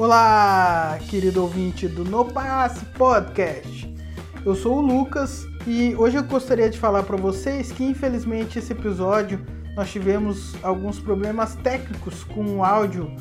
Olá, querido ouvinte do No Passe Podcast. Eu sou o Lucas e hoje eu gostaria de falar para vocês que infelizmente esse episódio nós tivemos alguns problemas técnicos com o áudio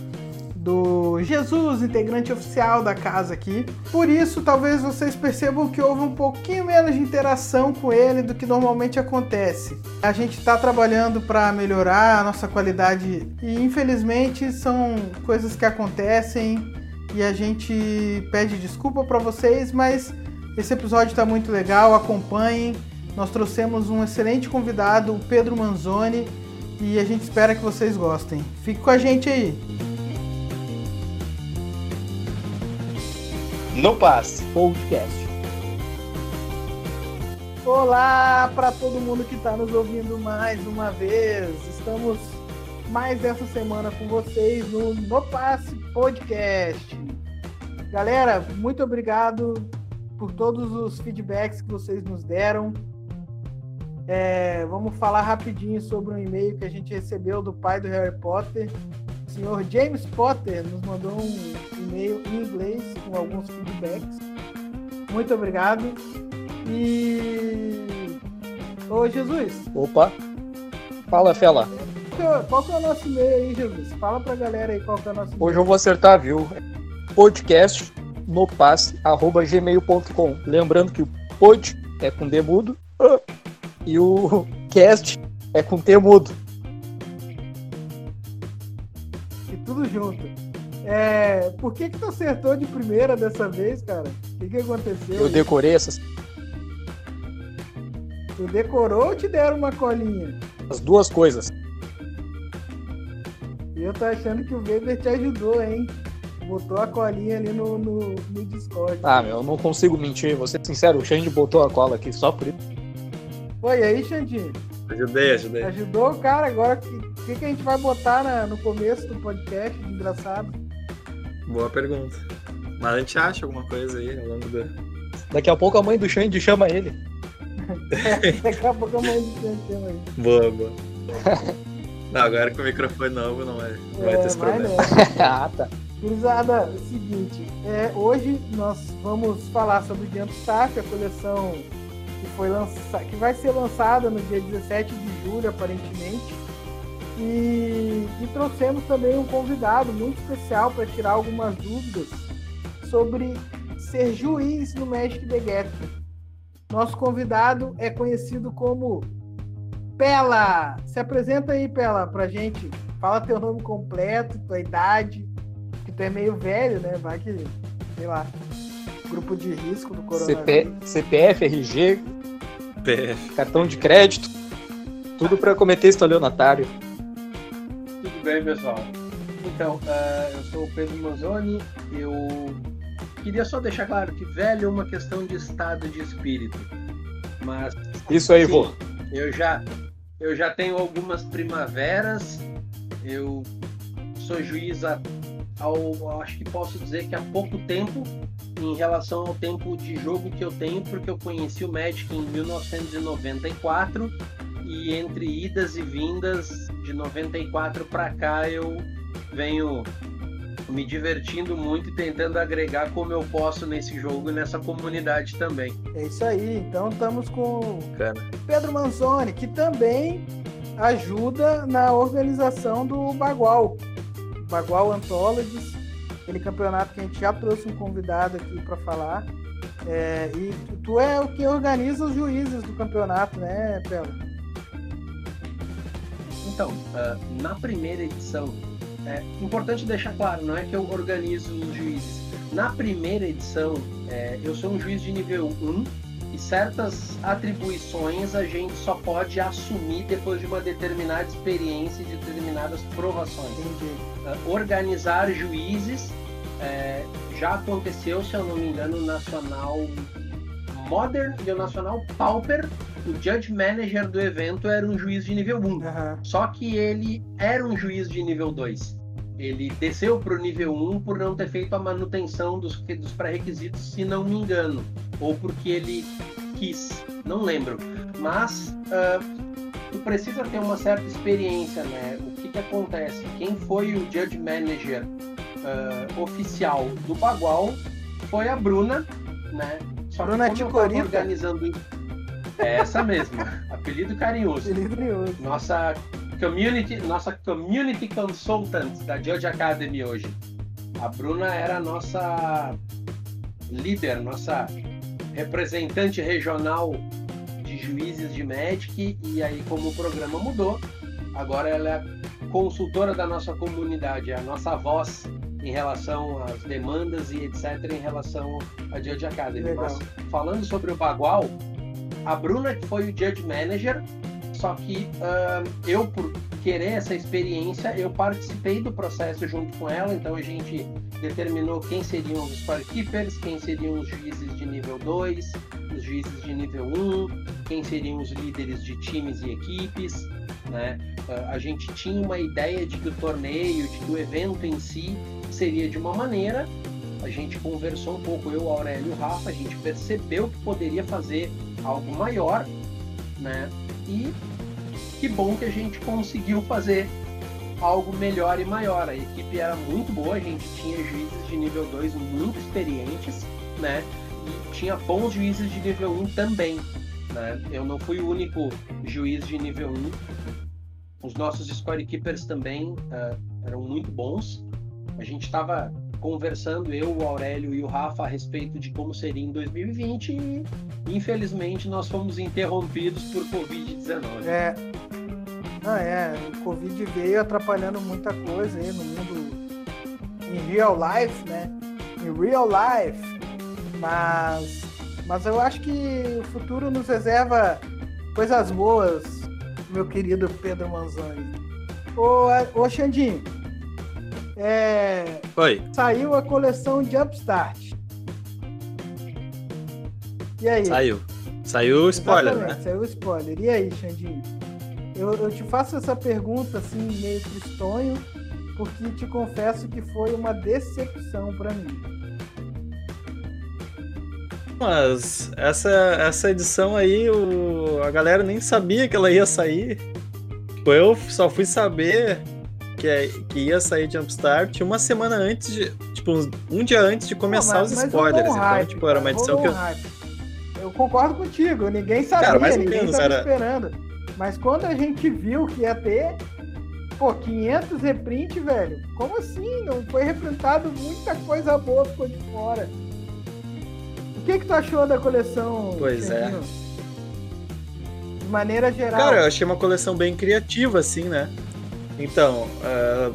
do Jesus, integrante oficial da casa aqui. Por isso, talvez vocês percebam que houve um pouquinho menos de interação com ele do que normalmente acontece. A gente está trabalhando para melhorar a nossa qualidade e, infelizmente, são coisas que acontecem e a gente pede desculpa para vocês, mas esse episódio está muito legal. Acompanhem. Nós trouxemos um excelente convidado, o Pedro Manzoni, e a gente espera que vocês gostem. Fique com a gente aí. No Passe Podcast. Olá para todo mundo que está nos ouvindo mais uma vez. Estamos mais essa semana com vocês no No Passe Podcast. Galera, muito obrigado por todos os feedbacks que vocês nos deram. É, vamos falar rapidinho sobre um e-mail que a gente recebeu do pai do Harry Potter. O senhor James Potter nos mandou um e-mail em inglês com alguns feedbacks. Muito obrigado. E. Ô Jesus. Opa! Fala, Fela. Qual que é o nosso e-mail aí, Jesus? Fala pra galera aí qual que é o nosso e-mail. Hoje eu vou acertar, viu? Podcast no passe@gmail.com. Lembrando que o pod é com D mudo e o cast é com T tudo junto. É, por que que tu acertou de primeira dessa vez, cara? O que que aconteceu? Eu decorei essas Tu decorou ou te deram uma colinha? as duas coisas. E eu tô achando que o Weber te ajudou, hein? Botou a colinha ali no, no, no Discord. Ah, meu, eu não consigo mentir. Vou ser sincero, o Xande botou a cola aqui só por isso. Foi aí, Xandinho? Ajudei, ajudei. Ajudou o cara agora. O que, que, que a gente vai botar na- no começo do podcast de engraçado? Boa pergunta. Mas a gente acha alguma coisa aí ao longo do. Daqui a pouco a mãe do Xande chama ele. Daqui a pouco a mãe de Xande chama aí. Boa, boa. Não, agora com o microfone novo não vai, não vai ter esse problema. ah, tá. Gurizada, é o seguinte, é, hoje nós vamos falar sobre o Diante Staff, a coleção que, foi lança... que vai ser lançada no dia 17 de julho, aparentemente. E, e trouxemos também um convidado muito especial para tirar algumas dúvidas sobre ser juiz no Magic the Gathering. Nosso convidado é conhecido como Pela. Se apresenta aí, Pela, pra gente. Fala teu nome completo, tua idade, que tu é meio velho, né? Vai que, sei lá, grupo de risco do CP, coronavírus. CPF, RG, PF. cartão de crédito. Tudo pra cometer estelionatário. Tudo bem, pessoal? Então, ah, eu sou o Pedro Manzoni. Eu queria só deixar claro que velho é uma questão de estado de espírito. Mas Isso aí, sim, vô. eu já eu já tenho algumas primaveras. Eu sou juiz há, ao, acho que posso dizer que há pouco tempo em relação ao tempo de jogo que eu tenho, porque eu conheci o Magic em 1994 e entre idas e vindas de 94 para cá eu venho me divertindo muito e tentando agregar como eu posso nesse jogo e nessa comunidade também. É isso aí. Então estamos com Cara. Pedro Manzoni, que também ajuda na organização do Bagual. Bagual Anthologies, aquele campeonato que a gente já trouxe um convidado aqui para falar. É, e tu- tu é o que organiza os juízes do campeonato, né, Pedro? Então, ah, na primeira edição, é importante deixar claro, não é que eu organizo os juízes. Na primeira edição, é, eu sou um juiz de nível 1 certas atribuições a gente só pode assumir depois de uma determinada experiência e de determinadas provações. Uh, organizar juízes é, já aconteceu, se eu não me engano, no Nacional Modern e o Nacional Pauper. O Judge Manager do evento era um juiz de nível 1. Aham. Só que ele era um juiz de nível 2. Ele desceu para o nível 1 por não ter feito a manutenção dos, dos pré-requisitos, se não me engano. Ou porque ele quis, não lembro. Mas ah, tu precisa ter uma certa experiência, né? O que, que acontece? Quem foi o Judge Manager uh, oficial do Bagual foi a Bruna, né? Só Bruna que como eu organizando é essa mesma, apelido carinhoso. Apelido carinhoso. Nossa community, nossa community consultant da Judge Academy hoje. A Bruna era a nossa líder, nossa representante regional de juízes de Magic e aí como o programa mudou, agora ela é consultora da nossa comunidade, é a nossa voz em relação às demandas e etc em relação à Judge Academy. Legal. Mas falando sobre o Bagual, a Bruna que foi o Judge Manager, só que uh, eu por querer essa experiência, eu participei do processo junto com ela, então a gente determinou quem seriam os scorekeepers, quem seriam os juízes de nível 2, os juízes de nível 1, quem seriam os líderes de times e equipes, né? Ah, a gente tinha uma ideia de que o torneio, de que o evento em si seria de uma maneira, a gente conversou um pouco, eu, Aurélio e o Rafa, a gente percebeu que poderia fazer algo maior, né? E que bom que a gente conseguiu fazer algo melhor e maior. A equipe era muito boa, a gente tinha juízes de nível 2 muito experientes, né? E tinha bons juízes de nível 1 também. Né? Eu não fui o único juiz de nível 1. Os nossos scorekeepers também uh, eram muito bons. A gente estava conversando, eu, o Aurélio e o Rafa, a respeito de como seria em 2020 e infelizmente nós fomos interrompidos por Covid-19. É, ah, é, o Covid veio atrapalhando muita coisa aí no mundo em real life, né? Em real life. Mas, mas eu acho que o futuro nos reserva coisas boas, meu querido Pedro Manzoni. Ô, ô Xandinho, é, Oi. Saiu a coleção Jumpstart. E aí? Saiu. Saiu o spoiler, Exatamente, né? Saiu o spoiler. E aí, Xandinho? Eu, eu te faço essa pergunta assim, meio tristonho, porque te confesso que foi uma decepção para mim. Mas essa, essa edição aí, o, a galera nem sabia que ela ia sair. Eu só fui saber que, é, que ia sair Jumpstart uma semana antes de. Tipo, um, dia antes de começar mas, os spoilers. Então, hype, tipo, era uma edição que eu. Eu concordo contigo, ninguém sabia, cara, mais ninguém estava era... esperando. Mas quando a gente viu que ia ter, pô, 500 reprint, velho, como assim? Não foi reprintado muita coisa boa ficou de fora. O que que tu achou da coleção? Pois é. De maneira geral. Cara, eu achei uma coleção bem criativa, assim, né? Então, uh,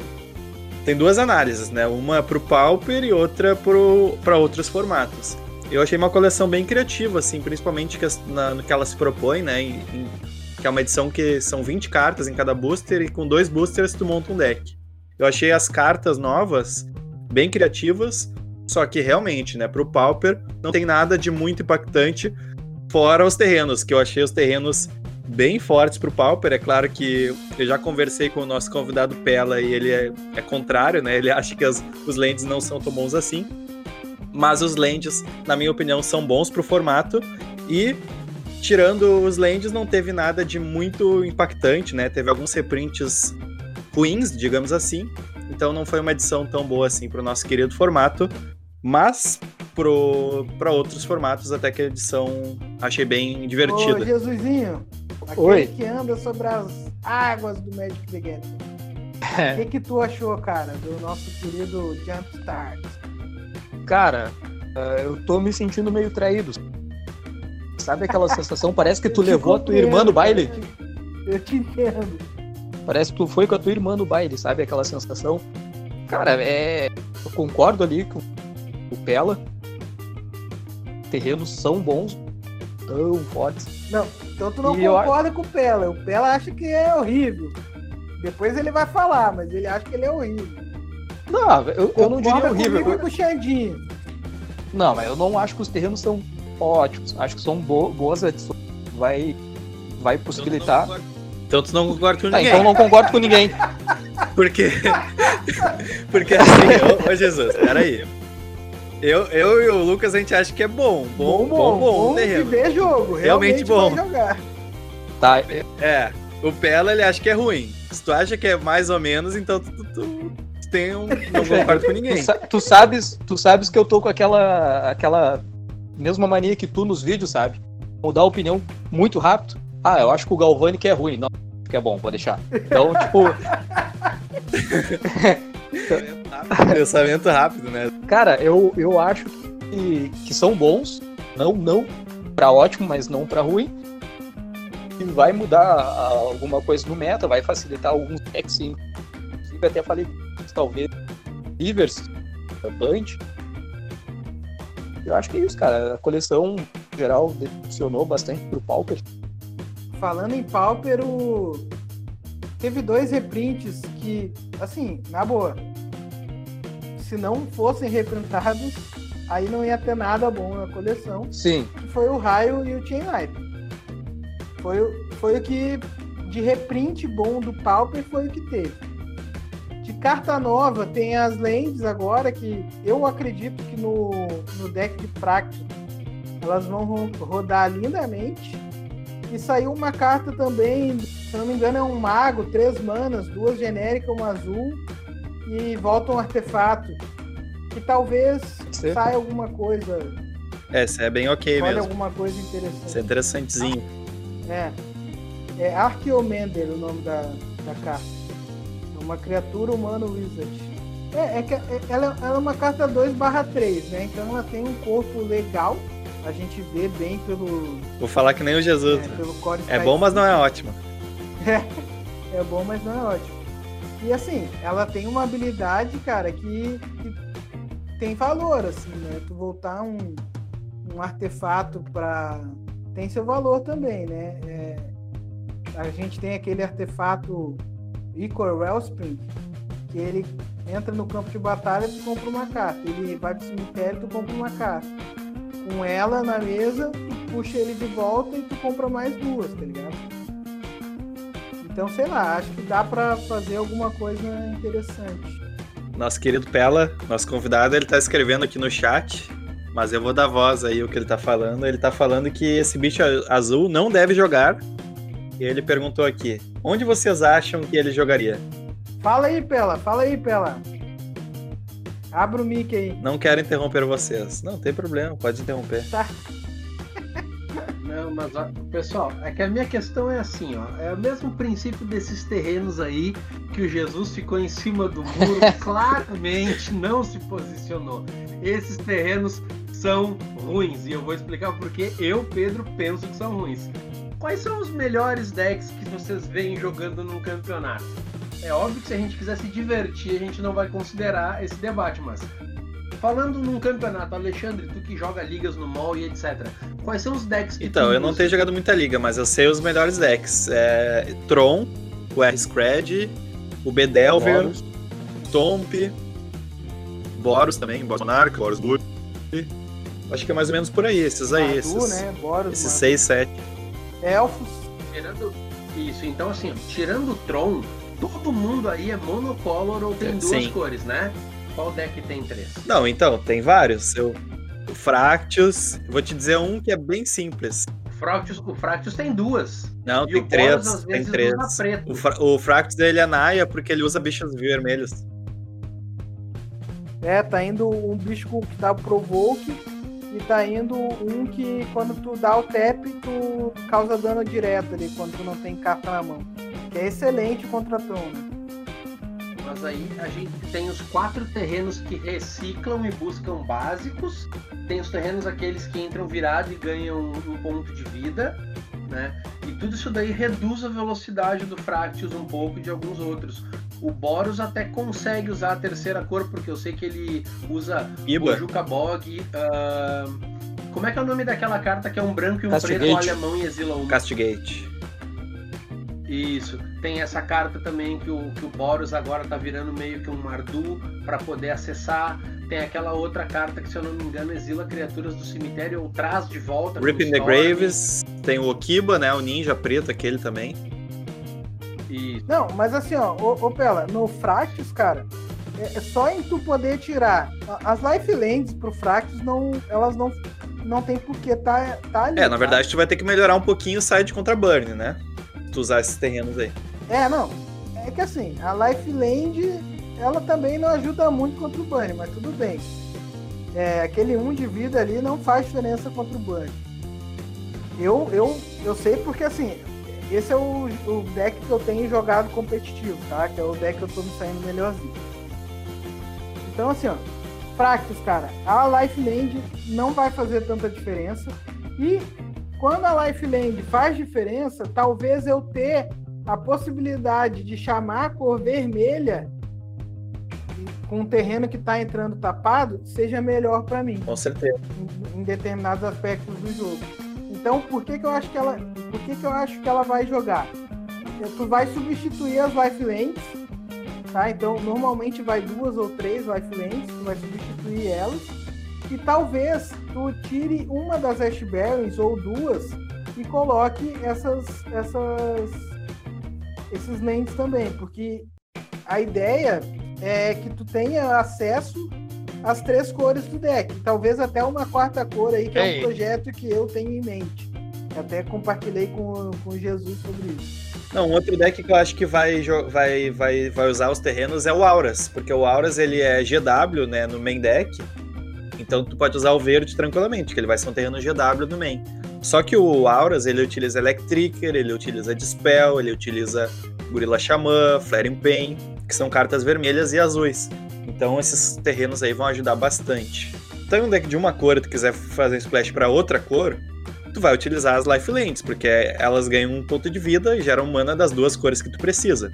tem duas análises, né? Uma pro Pauper e outra para outros formatos. Eu achei uma coleção bem criativa, assim, principalmente que, na, no que ela se propõe, né? Em, em que é uma edição que são 20 cartas em cada booster e com dois boosters tu monta um deck. Eu achei as cartas novas bem criativas, só que realmente, né, pro Pauper não tem nada de muito impactante fora os terrenos, que eu achei os terrenos bem fortes pro Pauper. É claro que eu já conversei com o nosso convidado Pela e ele é, é contrário, né? Ele acha que as, os lands não são tão bons assim. Mas os lands, na minha opinião, são bons pro formato e tirando os lands, não teve nada de muito impactante, né? Teve alguns reprints ruins, digamos assim. Então não foi uma edição tão boa assim para o nosso querido formato. Mas para outros formatos, até que a edição achei bem divertida. Ô, Jesusinho, aquele Oi. que anda sobre as águas do Magic the Gathering. É. O que, que tu achou, cara, do nosso querido Jumpstart? Cara, uh, eu tô me sentindo meio traído. Sabe aquela sensação? Parece que tu levou a tua irmã no baile. Eu te entendo. Parece que tu foi com a tua irmã no baile, sabe? Aquela sensação. Cara, é. Eu concordo ali com o Pela. Terrenos são bons, tão fortes. Não, então tu não e concorda eu... com o Pela. O Pela acha que é horrível. Depois ele vai falar, mas ele acha que ele é horrível. Não, eu, eu não diria horrível. Eu... Com o Xandinho. Não, mas eu não acho que os terrenos são ótimos. Acho que são bo boas adições. Vai, vai possibilitar. Então tu não concorda com tá, ninguém. Então não concordo com ninguém. Porque. Porque assim, ô, ô Jesus, peraí. Eu, eu e o Lucas a gente acha que é bom. Bom, bom, bom. bom, bom de ver jogo. Realmente, realmente bom. jogar. Tá. É. O Pela ele acha que é ruim. Se tu acha que é mais ou menos, então tu, tu, tu tenho, não concordo com ninguém. Tu, tu, sabes, tu sabes que eu tô com aquela, aquela mesma mania que tu nos vídeos, sabe? Mudar a opinião muito rápido. Ah, eu acho que o Galvani é ruim. Não, que é bom, vou deixar. Então, tipo. Pensamento rápido, né? Cara, eu, eu acho que, que são bons. Não, não para ótimo, mas não para ruim. E vai mudar alguma coisa no meta, vai facilitar alguns decks. Inclusive, até falei talvez Rivers, Band. Eu acho que é isso, cara. A coleção geral decepcionou bastante pro Pauper. Falando em Pauper, o... teve dois reprints que, assim, na boa, se não fossem reprintados, aí não ia ter nada bom na coleção. Sim. Foi o Raio e o Chain Knight. Foi, foi o que de reprint bom do Pauper foi o que teve. De carta nova tem as lentes agora que eu acredito que no, no deck de Fractus elas vão rodar lindamente. E saiu uma carta também, se não me engano, é um mago, três manas, duas genéricas, uma azul, e volta um artefato. Que talvez Sim. saia alguma coisa. É, isso é bem ok Olha mesmo. alguma coisa interessante. Isso é interessantezinho. É. É Archeomender o nome da, da carta. É uma criatura humana wizard. É, é que é, ela, ela é uma carta 2 barra 3, né? Então ela tem um corpo legal. A gente vê bem pelo. Vou falar que nem o Jesus. É, pelo core é bom, mas não é ótimo. É, é bom, mas não é ótimo. E assim, ela tem uma habilidade, cara, que, que tem valor, assim, né? Tu voltar um, um artefato para tem seu valor também, né? É, a gente tem aquele artefato Icor Wellspring, que ele entra no campo de batalha e compra uma carta. Ele vai pro cemitério e tu compra uma carta. Com ela na mesa, tu puxa ele de volta e tu compra mais duas, tá ligado? Então, sei lá, acho que dá para fazer alguma coisa interessante. Nosso querido Pela, nosso convidado, ele tá escrevendo aqui no chat, mas eu vou dar voz aí o que ele tá falando. Ele tá falando que esse bicho azul não deve jogar. E ele perguntou aqui: onde vocês acham que ele jogaria? Fala aí, Pela, fala aí, Pela. Abra o mic aí. Não quero interromper vocês. Não, tem problema, pode interromper. Tá. Não, mas pessoal, é que a minha questão é assim, ó, é o mesmo princípio desses terrenos aí que o Jesus ficou em cima do muro, claramente não se posicionou. Esses terrenos são ruins e eu vou explicar porque eu, Pedro, penso que são ruins. Quais são os melhores decks que vocês veem jogando num campeonato? É óbvio que se a gente quiser se divertir, a gente não vai considerar esse debate, mas Falando num campeonato, Alexandre, tu que joga ligas no mall e etc. Quais são os decks que Então, eu não tenho jogado muita liga, mas eu sei os melhores decks. É Tron, o R-Scred, o Bedelver, Tomp, Boros também, Boros Monarca, Boros Blue. Acho que é mais ou menos por aí, esses aí. Esses, né? Boros, esses 6, 7. Elfos. Tirando isso, então assim, tirando o Tron, todo mundo aí é monocolor ou tem duas Sim. cores, né? Qual deck tem três? Não, então, tem vários. Eu, o Fractus, vou te dizer um que é bem simples. O Fractus, o Fractus tem duas. Não, E tem o Boros, três. às Tem três. O, Fra- o Fractus dele é Naia porque ele usa bichos vermelhos. É, tá indo um bicho que dá o Provoke e tá indo um que quando tu dá o tap, tu causa dano direto ali, quando tu não tem carta na mão. Que é excelente contra Tron. né? Mas aí a gente tem os quatro terrenos que reciclam e buscam básicos. Tem os terrenos aqueles que entram virado e ganham um ponto de vida, né? E tudo isso daí reduz a velocidade do Fractus um pouco e de alguns outros. O Boros até consegue usar a terceira cor, porque eu sei que ele usa Iba. o Juca Bog. ah, Como é que é o nome daquela carta que é um branco e um Castigate. preto olha a mão e exila um? Castigate. Isso. Tem essa carta também que o, que o Boros agora tá virando meio que um Mardu para poder acessar. Tem aquela outra carta que, se eu não me engano, exila criaturas do cemitério ou traz de volta. Rip in the. Graves. Tem o Okiba, né? O ninja preto, aquele também. E Não, mas assim, ó, ô, ô Pela, no Fractus, cara, é, é só em tu poder tirar. As Lifelands pro Fractus, não, elas não, não tem por que tá, tá ali. É, na tá? verdade, tu vai ter que melhorar um pouquinho o side contra burn, né? Tu usar esses terrenos aí. É, não. É que assim, a Lifeland ela também não ajuda muito contra o Bunny, mas tudo bem. É, aquele 1 um de vida ali não faz diferença contra o Bunny. Eu, eu, eu sei porque assim, esse é o, o deck que eu tenho jogado competitivo, tá? Que é o deck que eu tô me saindo melhorzinho. Então assim, ó, Praxis, cara, a Life Land não vai fazer tanta diferença. E quando a Life Land faz diferença, talvez eu ter a possibilidade de chamar a cor vermelha com um terreno que está entrando tapado seja melhor para mim. Com certeza. Em, em, determinados aspectos do jogo. Então, por que, que eu acho que ela, por que, que eu acho que ela vai jogar? Tu vai substituir as lifelands, tá? Então, normalmente vai duas ou três lifelands, tu vai substituir elas. E talvez tu tire uma das Ash Barrens ou duas e coloque essas, essas esses lands também, porque a ideia é que tu tenha acesso às três cores do deck. Talvez até uma quarta cor aí, que Ei. é um projeto que eu tenho em mente. Até compartilhei com, com Jesus sobre isso. Não, um outro deck que eu acho que vai, vai, vai, vai usar os terrenos é o Auras, porque o Auras ele é GW, né, no main deck. Então tu pode usar o verde tranquilamente, que ele vai ser um terreno GW no main. Só que o Auras, ele utiliza Electricker, ele utiliza Dispel, ele utiliza Gorilla Xamã, Flaring Pain, que são cartas vermelhas e azuis. Então esses terrenos aí vão ajudar bastante. Então, um deck de uma cor e tu quiser fazer splash para outra cor, tu vai utilizar as Lifelands, porque elas ganham um ponto de vida e geram mana das duas cores que tu precisa.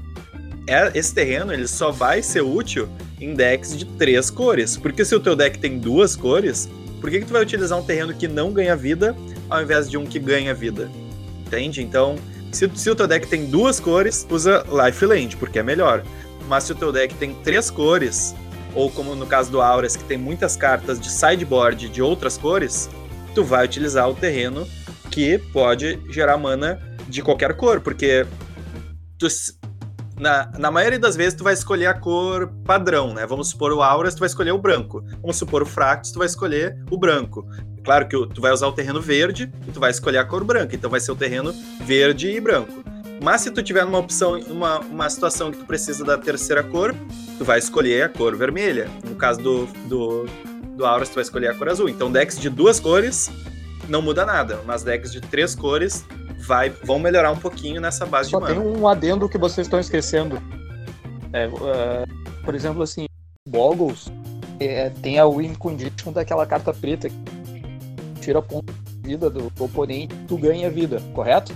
É, esse terreno ele só vai ser útil em decks de três cores, porque se o teu deck tem duas cores, por que, que tu vai utilizar um terreno que não ganha vida ao invés de um que ganha vida? Entende? Então, se, se o teu deck tem duas cores, usa Lifeland, porque é melhor. Mas se o teu deck tem três cores, ou como no caso do Auras, que tem muitas cartas de sideboard de outras cores, tu vai utilizar o terreno que pode gerar mana de qualquer cor, porque tu, na, na maioria das vezes tu vai escolher a cor padrão, né? Vamos supor o Auras, tu vai escolher o branco. Vamos supor o Fractus, tu vai escolher o branco. Claro que tu vai usar o terreno verde e tu vai escolher a cor branca, então vai ser o terreno verde e branco. Mas se tu tiver uma opção, uma, uma situação que tu precisa da terceira cor, tu vai escolher a cor vermelha. No caso do, do, do Auras, tu vai escolher a cor azul. Então decks de duas cores não muda nada, mas decks de três cores vai, vão melhorar um pouquinho nessa base Só de mana. tem um adendo que vocês estão esquecendo. É, uh, por exemplo, assim, Boggles é, tem a win condition daquela carta preta que tira ponto de vida do, do oponente, tu ganha vida, correto?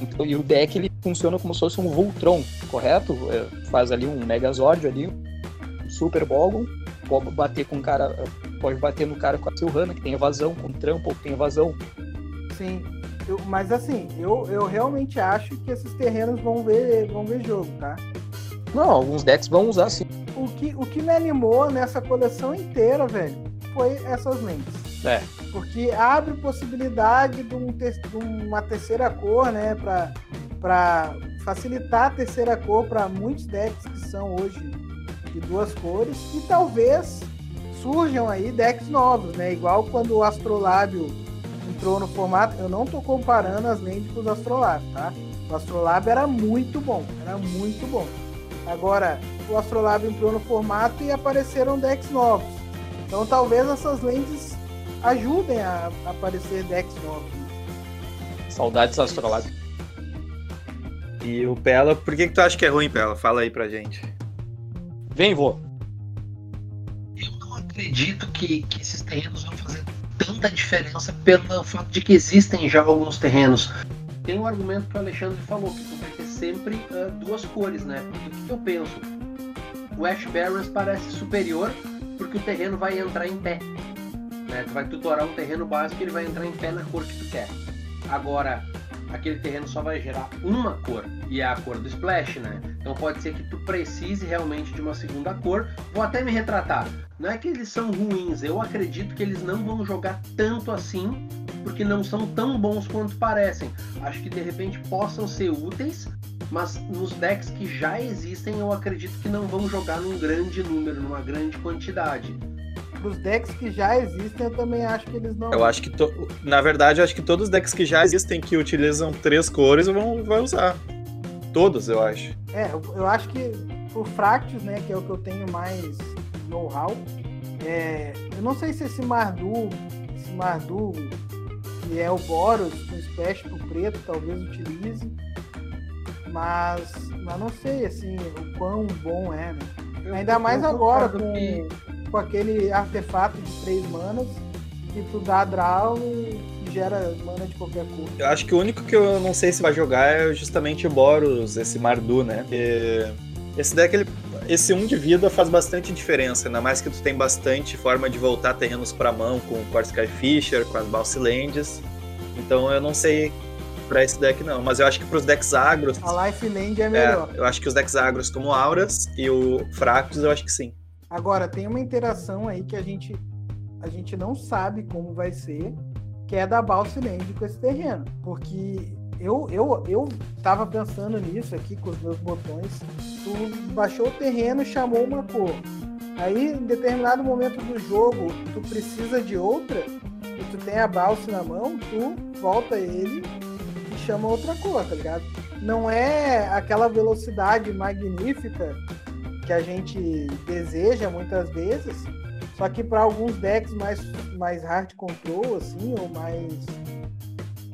Então, e o deck ele funciona como se fosse um Voltron, correto? É, faz ali um Megazord ali, um Super Bogon, pode bater com o cara, pode bater no cara com a Silhana, que tem evasão, com trampo, que tem evasão. Sim, eu, mas assim, eu, eu realmente acho que esses terrenos vão ver, vão ver jogo, tá? Não, alguns decks vão usar sim. O que, o que me animou nessa coleção inteira, velho, foi essas lentes. É. Porque abre possibilidade de, um te, de uma terceira cor, né? Para facilitar a terceira cor para muitos decks que são hoje de duas cores. E talvez surjam aí decks novos, né? Igual quando o Astrolábio entrou no formato. Eu não estou comparando as lentes com os Astrolábios, tá? O Astrolábio era muito bom, era muito bom. Agora, o Astrolábio entrou no formato e apareceram decks novos. Então talvez essas lentes ajudem a, aparecer decks novos. Saudades Astrolabe. E o Pela, por que, que tu acha que é ruim, Pela? Fala aí pra gente. Vem, vô. Eu não acredito que, que esses terrenos vão fazer tanta diferença pelo fato de que existem já alguns terrenos. Tem um argumento que o Alexandre falou, que tu vai ter sempre uh, duas cores, né? O que, que eu penso? O Ash Barrens parece superior porque o terreno vai entrar em pé. Né? Tu vai tutorar um terreno básico e ele vai entrar em pé na cor que tu quer. Agora, aquele terreno só vai gerar uma cor, e é a cor do splash, né? Então pode ser que tu precise realmente de uma segunda cor. Vou até me retratar. Não é que eles são ruins, eu acredito que eles não vão jogar tanto assim, porque não são tão bons quanto parecem. Acho que de repente possam ser úteis, mas nos decks que já existem eu acredito que não vão jogar num grande número, numa grande quantidade os decks que já existem, eu também acho que eles não. Eu acho que, to... na verdade, eu acho que todos os decks que já existem que utilizam três cores vão vai usar. Todos, eu acho. É, eu, eu acho que o Fractus, né, que é o que eu tenho mais know-how. É, eu não sei se esse Mardu, esse Mardu, que é o Boros com Special pro preto, talvez utilize. Mas, mas não sei assim o quão bom é, né? Eu- Ainda mais agora com, que- com aquele artefato de três manas que tu dá draw e gera mana de qualquer cor. Eu acho que o único que eu não sei se vai jogar é justamente o Boros, esse Mardu, né? Porque esse deck, ele, esse 1 de vida faz bastante diferença, ainda mais que tu tem bastante forma de voltar terrenos pra mão com o Core Skyfisher, com as Balsilands. Então eu não sei pra esse deck não, mas eu acho que pros decks agros, A Life Land é é, melhor. eu acho que os decks agros como Auras e o Fractus, eu acho que sim. Agora, tem uma interação aí que a gente, a gente não sabe como vai ser, que é da Balse Land com esse terreno. Porque eu, eu, eu tava pensando nisso aqui com os meus botões. Tu baixou o terreno chamou uma cor. Aí, em determinado momento do jogo, tu precisa de outra, e tu tem a Balse na mão, tu volta ele e chama outra cor, tá ligado? Não é aquela velocidade magnífica que a gente deseja muitas vezes, só que para alguns decks mais, mais hard control, assim, ou mais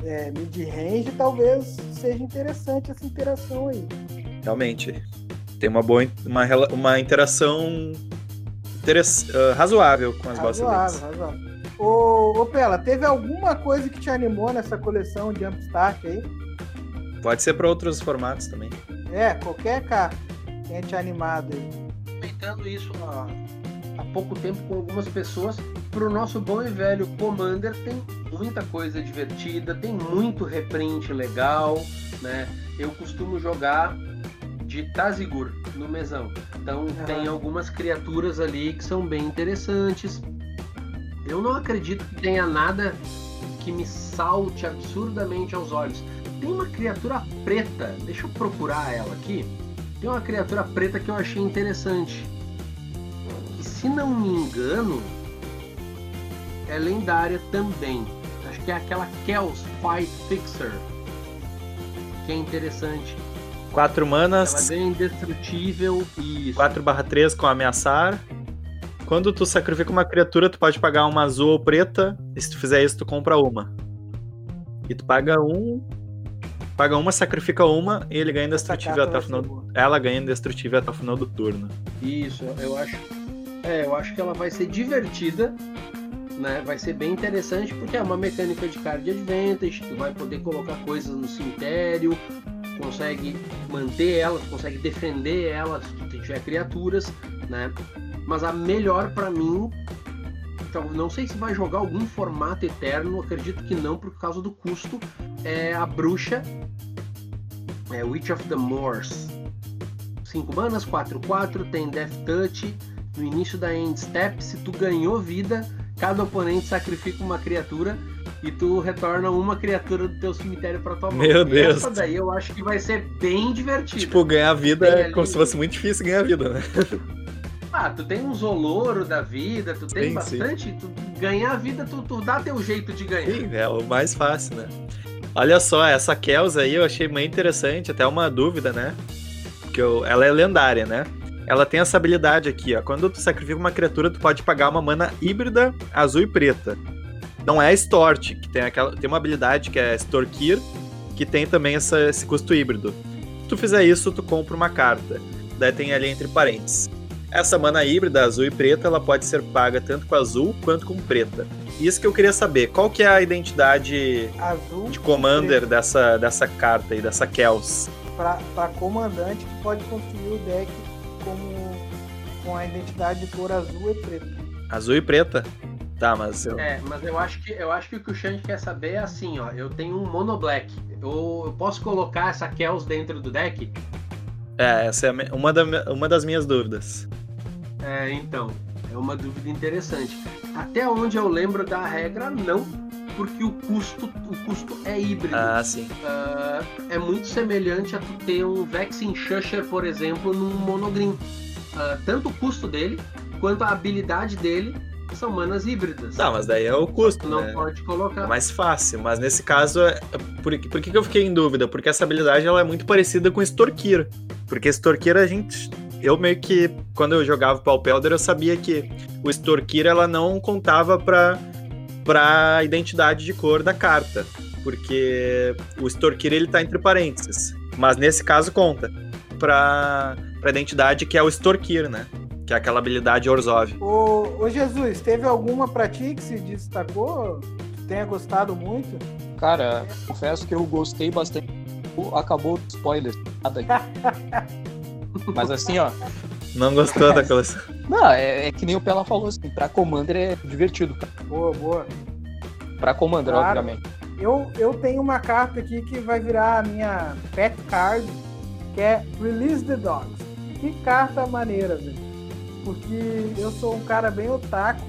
é, mid-range, talvez seja interessante essa interação aí. Realmente. Tem uma boa uma, uma interação interess- ah, razoável com as Balsilands. Razoável, razoável. Ô, ô Pela, teve alguma coisa que te animou nessa coleção de Jumpstart aí? Pode ser para outros formatos também. É, qualquer carta tenha te animado aí. comentando isso há, há pouco tempo com algumas pessoas. Pro nosso bom e velho Commander tem muita coisa divertida, tem muito reprint legal, né? Eu costumo jogar de Tazigur no mesão. Então tem algumas criaturas ali que são bem interessantes. Eu não acredito que tenha nada que me salte absurdamente aos olhos. Tem uma criatura preta, deixa eu procurar ela aqui. Tem uma criatura preta que eu achei interessante. E se não me engano, é lendária também. Acho que é aquela Kells Fight Fixer. Que é interessante. Quatro Ela manas, ganha indestrutível e. 4/3 com ameaçar. Quando tu sacrifica uma criatura, tu pode pagar uma azul ou preta. E se tu fizer isso, tu compra uma. E tu paga um. Paga uma, sacrifica uma e ele ganha indestrutível até o final. boa. Ela ganha indestrutível até o final do turno. Isso, eu acho. É, eu acho que ela vai ser divertida, né? Vai ser bem interessante porque é uma mecânica de card advantage, tu vai poder colocar coisas no cemitério, consegue manter elas, consegue defender elas se tu tiver criaturas, né? Mas a melhor pra mim, então, não sei se vai jogar algum formato eterno, acredito que não por causa do custo, é a bruxa, é Witch of the Moors. 5 manas, 4-4, tem Death Touch. No início da end step, se tu ganhou vida, cada oponente sacrifica uma criatura e tu retorna uma criatura do teu cemitério pra tua mão. Meu Deus. Essa daí eu acho que vai ser bem divertida. Tipo, ganhar vida é como se fosse muito difícil ganhar vida, né? Ah, tu tem um Zolouro da vida, tu tem Sim, bastante. Tu ganhar a vida, tu, tu dá teu jeito de ganhar. Sim, é o mais fácil, né? Olha só, essa Kells aí eu achei bem interessante, até uma dúvida, né? Porque eu- ela é lendária, né? Ela tem essa habilidade aqui, ó. Quando tu sacrifica uma criatura, tu pode pagar uma mana híbrida azul e preta. Não é a Stort, que tem, aquela, tem uma habilidade que é Storkir, que tem também essa- esse custo híbrido. Se tu fizer isso, tu compra uma carta. Daí tem ali entre parênteses. Essa mana híbrida, azul e preta, ela pode ser paga tanto com azul quanto com preta. Isso que eu queria saber, qual que é a identidade Azul de commander dessa, dessa carta aí, dessa Kells? para comandante que pode construir o deck como com a identidade de cor azul e preta. Azul e preta? Tá, mas eu... É, mas eu acho que eu acho que o que o Xande quer saber é assim, ó. Eu tenho um mono black. Eu, eu posso colocar essa Kells dentro do deck? É, essa é uma, da- uma das minhas dúvidas. É, então, é uma dúvida interessante. Até onde eu lembro da regra, não, porque o custo, o custo é híbrido. Ah, sim. Ah, é muito semelhante a tu ter um Vexing Shusher, por exemplo, num monogreen. Ah, tanto o custo dele quanto a habilidade dele são manas híbridas. Tá, mas daí é o custo, não né? pode É colocar. mais fácil, mas nesse caso, é- por, por que, que eu fiquei em dúvida? Porque essa habilidade ela é muito parecida com Storkir. Porque Storkir a gente. Eu meio que, quando eu jogava Pauper, eu sabia que o Storkir ela não contava pra, pra identidade de cor da carta. Porque o Storkir ele tá entre parênteses. Mas nesse caso conta. Pra, pra identidade que é o Storkir, né? Que é aquela habilidade Orzhov. Ô, ô Jesus, teve alguma pra ti que se destacou? Tu tenha gostado muito? Cara, confesso que eu gostei bastante. Acabou o spoiler. Nada aqui. Mas assim, ó. Não gostou da coleção. Não, é, é que nem o Pela falou assim, pra Commander é divertido, cara. Boa, boa. Pra Commander, Claro. obviamente. Eu, eu tenho uma carta aqui que vai virar a minha pet card, que é Release the Dogs. Que carta maneira, velho. Porque eu sou um cara bem otaku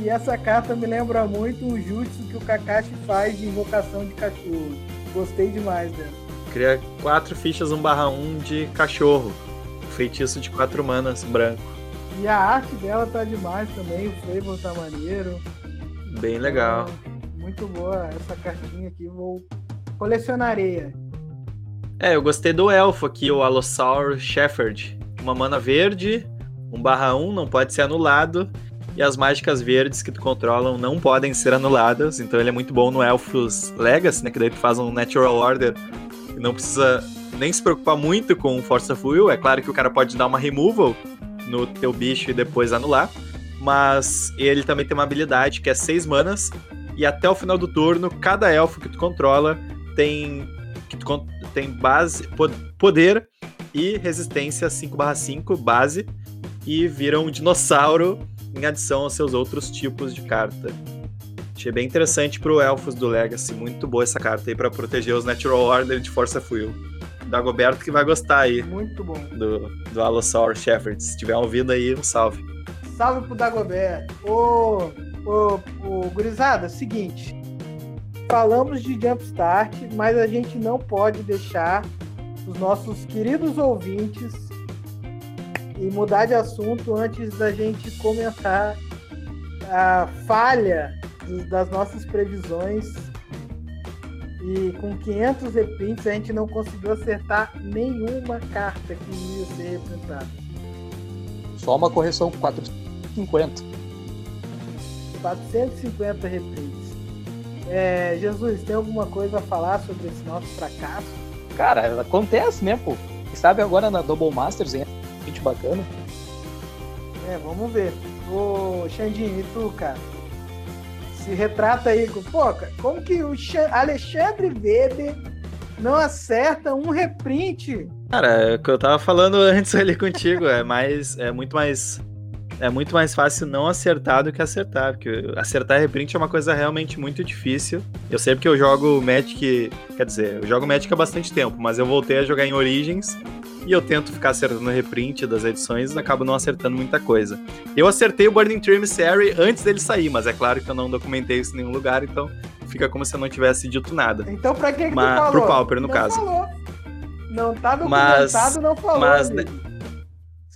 e essa carta me lembra muito o jutsu que o Kakashi faz de invocação de cachorro. Gostei demais dela. Cria quatro fichas 1/1 de cachorro. Feitiço de quatro manas branco. E a arte dela tá demais também, o flavor tá maneiro. Bem legal. Então, muito boa essa cartinha aqui, vou colecionarei. É, eu gostei do elfo aqui, o Allosaur Shepherd. Uma mana verde, 1/1, não pode ser anulado. E as mágicas verdes que tu controlam não podem ser anuladas. Então ele é muito bom no Elfos Legacy, né? Que daí tu faz um Natural Order não precisa nem se preocupar muito com of Will. É claro que o cara pode dar uma removal no teu bicho e depois anular. Mas ele também tem uma habilidade que é 6 manas. E até o final do turno, cada elfo que tu controla tem, que tu tem base, po- poder e resistência 5/5 base. E vira um dinossauro em adição aos seus outros tipos de carta. Achei bem interessante pro Elfos do Legacy. Muito boa essa carta aí pra proteger os Natural Order de Força Fuel. Dagoberto que vai gostar aí Muito bom. do, do Allosaur Shepherd. Se tiver ouvido aí, um salve. Salve pro Dagoberto. Ô, ô, ô, gurizada, seguinte. Falamos de Jumpstart, mas a gente não pode deixar os nossos queridos ouvintes e mudar de assunto antes da gente comentar a falha das nossas previsões. E com 500 reprints a gente não conseguiu acertar nenhuma carta que ia ser reprintada. Só uma correção 450. 450 reprints. É, Jesus, tem alguma coisa a falar sobre esse nosso fracasso? Cara, acontece, né, pô? Sabe agora na Double Masters, hein? Gente bacana. É, vamos ver. Ô, Xandinho, e tu, cara? Se retrata aí. Pô, como que o Xa- Alexandre Weber não acerta um reprint? Cara, é o que eu tava falando antes ali contigo, é mais. É muito mais. É muito mais fácil não acertar do que acertar, porque acertar reprint é uma coisa realmente muito difícil. Eu sei porque eu jogo Magic, quer dizer, eu jogo Magic há bastante tempo, mas eu voltei a jogar em Origins e eu tento ficar acertando reprint das edições e acabo não acertando muita coisa. Eu acertei o Burning Tree Emissary antes dele sair, mas é claro que eu não documentei isso em nenhum lugar, então fica como se eu não tivesse dito nada. Então, pra que, que Mas- tu falou? pro Pauper, no não caso. Falou. Não tá Mas- documentado, não falou. mas, amigo.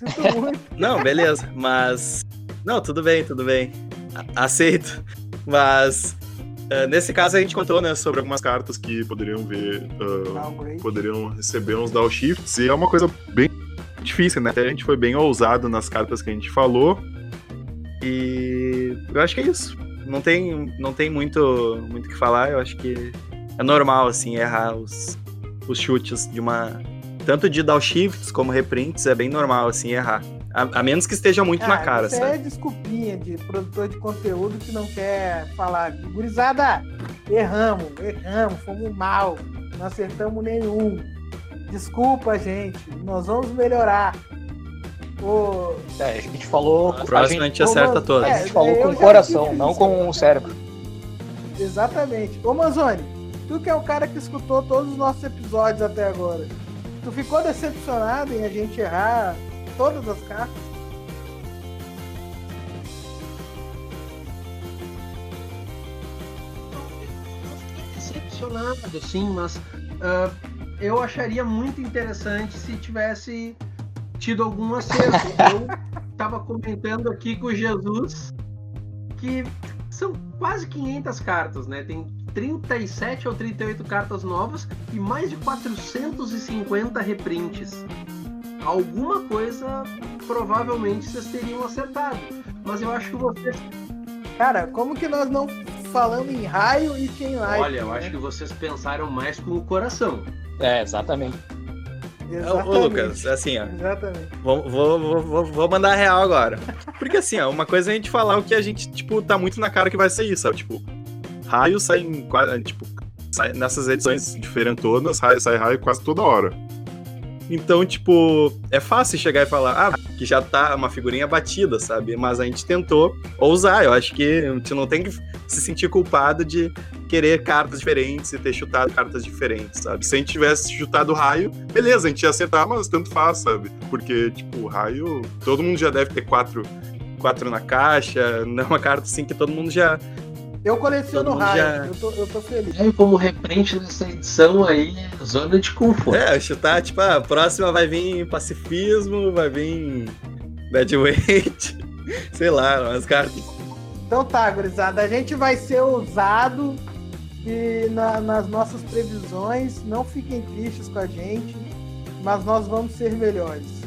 Sinto muito. Não, beleza, mas. Não, tudo bem, tudo bem. A- Aceito. Mas. eh, nesse caso a gente contou, né, sobre algumas cartas que poderiam ver. Downgrade. poderiam receber uns downshifts. E é uma coisa bem difícil, né? Até a gente foi bem ousado nas cartas que a gente falou. E eu acho que é isso. Não tem, não tem muito muito o que falar. Eu acho que é normal, assim, errar os, os chutes de uma. Tanto de downshifts como reprints, é bem normal, assim, errar. A, a menos que esteja muito na Ah, cara, isso sabe? é desculpinha de produtor de conteúdo que não quer falar. Gurizada, erramos, erramos, fomos mal, não acertamos nenhum. Desculpa, gente, nós vamos melhorar. Ô, É, a gente falou. A próxima a gente Ô, acerta mano, todas. A é, gente falou com o coração, não com o cérebro. exatamente. Ô, Manzoni, tu que é o cara que escutou todos os nossos episódios até agora, tu ficou decepcionado em a gente errar todas as cartas? decepcionado, sim, mas ah, eu acharia muito interessante se tivesse tido algum acerto. Eu estava comentando aqui com o Jesus que são quase 500 cartas, né? Tem 37 ou 38 cartas novas e mais de 450 reprints. alguma coisa provavelmente vocês teriam acertado. Mas eu acho que vocês. Cara, como que nós não falamos em raio e chain light? Olha, eu né? acho que vocês pensaram mais com o coração. É, exatamente. Exatamente. ô, Lucas, assim, ó. Exatamente. Vou, vou, vou, vou, vou mandar real agora. Porque assim, ó, uma coisa é a gente falar o que a gente, tipo, tá muito na cara que vai ser isso, sabe? Tipo, raio sai em quase, tipo, sai nessas edições diferentonas, raio, sai raio quase toda hora. Então, tipo, é fácil chegar e falar, ah, que já tá uma figurinha batida, sabe? Mas a gente tentou ousar. Eu acho que a gente não tem que se sentir culpado de querer cartas diferentes e ter chutado cartas diferentes, sabe? Se a gente tivesse chutado raio, beleza, a gente ia acertar, mas tanto faz, sabe? Porque, tipo, raio, todo mundo já deve ter quatro, quatro na caixa, não é uma carta assim que todo mundo já. Eu coleciono raio, já- eu, tô, eu tô feliz. E como reprente nessa edição aí, zona de conforto. É, chutar, tipo, a próxima vai vir pacifismo, vai vir bad weight, sei lá, umas cartas. Então tá, gurizada, a gente vai ser ousado e na- nas nossas previsões, não fiquem tristes com a gente, mas nós vamos ser melhores.